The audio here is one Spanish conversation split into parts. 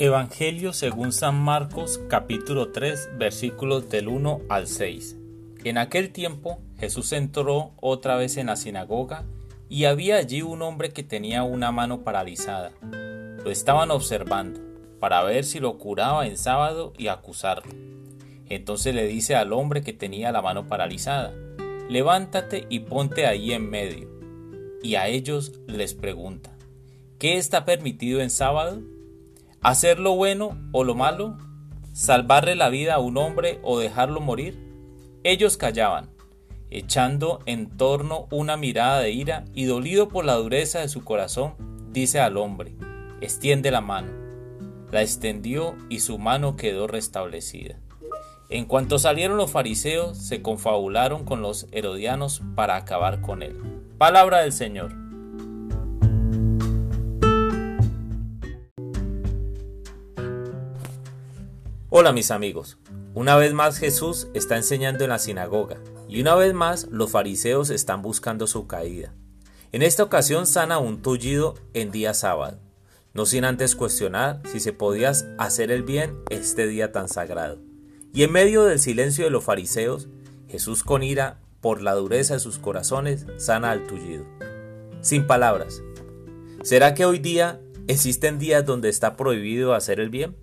Evangelio según San Marcos capítulo 3 versículos del 1 al 6. En aquel tiempo Jesús entró otra vez en la sinagoga y había allí un hombre que tenía una mano paralizada. Lo estaban observando para ver si lo curaba en sábado y acusarlo. Entonces le dice al hombre que tenía la mano paralizada, levántate y ponte ahí en medio. Y a ellos les pregunta, ¿qué está permitido en sábado? ¿Hacer lo bueno o lo malo? ¿Salvarle la vida a un hombre o dejarlo morir? Ellos callaban, echando en torno una mirada de ira y dolido por la dureza de su corazón, dice al hombre, extiende la mano. La extendió y su mano quedó restablecida. En cuanto salieron los fariseos, se confabularon con los herodianos para acabar con él. Palabra del Señor. Hola mis amigos, una vez más Jesús está enseñando en la sinagoga y una vez más los fariseos están buscando su caída. En esta ocasión sana un tullido en día sábado, no sin antes cuestionar si se podía hacer el bien este día tan sagrado. Y en medio del silencio de los fariseos, Jesús con ira por la dureza de sus corazones sana al tullido. Sin palabras, ¿será que hoy día existen días donde está prohibido hacer el bien?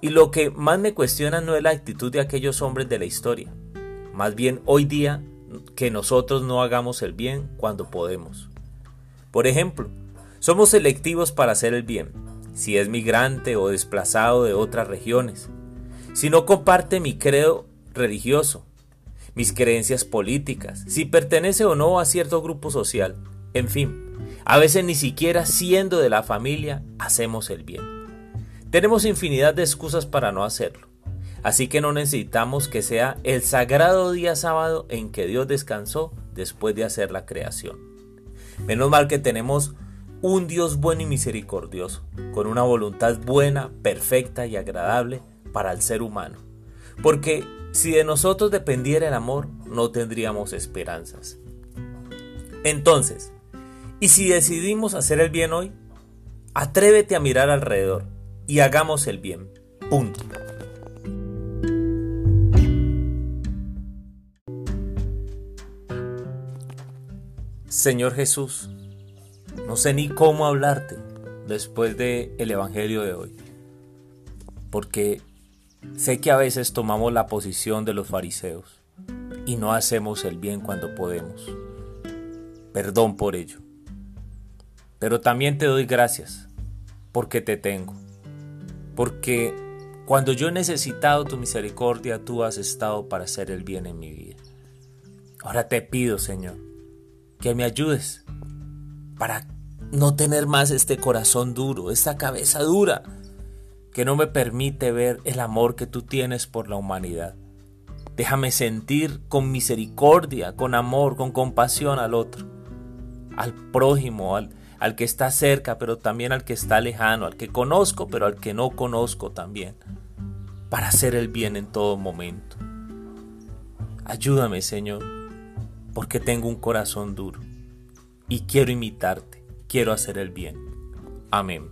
Y lo que más me cuestiona no es la actitud de aquellos hombres de la historia, más bien hoy día que nosotros no hagamos el bien cuando podemos. Por ejemplo, somos selectivos para hacer el bien, si es migrante o desplazado de otras regiones, si no comparte mi credo religioso, mis creencias políticas, si pertenece o no a cierto grupo social, en fin, a veces ni siquiera siendo de la familia hacemos el bien. Tenemos infinidad de excusas para no hacerlo. Así que no necesitamos que sea el sagrado día sábado en que Dios descansó después de hacer la creación. Menos mal que tenemos un Dios bueno y misericordioso, con una voluntad buena, perfecta y agradable para el ser humano. Porque si de nosotros dependiera el amor, no tendríamos esperanzas. Entonces, ¿y si decidimos hacer el bien hoy? Atrévete a mirar alrededor y hagamos el bien. Punto. Señor Jesús, no sé ni cómo hablarte después del el Evangelio de hoy, porque sé que a veces tomamos la posición de los fariseos y no hacemos el bien cuando podemos. Perdón por ello. Pero también te doy gracias porque te tengo porque cuando yo he necesitado tu misericordia, tú has estado para hacer el bien en mi vida. Ahora te pido, Señor, que me ayudes para no tener más este corazón duro, esta cabeza dura, que no me permite ver el amor que tú tienes por la humanidad. Déjame sentir con misericordia, con amor, con compasión al otro, al prójimo, al, al que está cerca, pero también al que está lejano, al que conozco, pero al que no conozco también, para hacer el bien en todo momento. Ayúdame, Señor, porque tengo un corazón duro y quiero imitarte, quiero hacer el bien. Amén.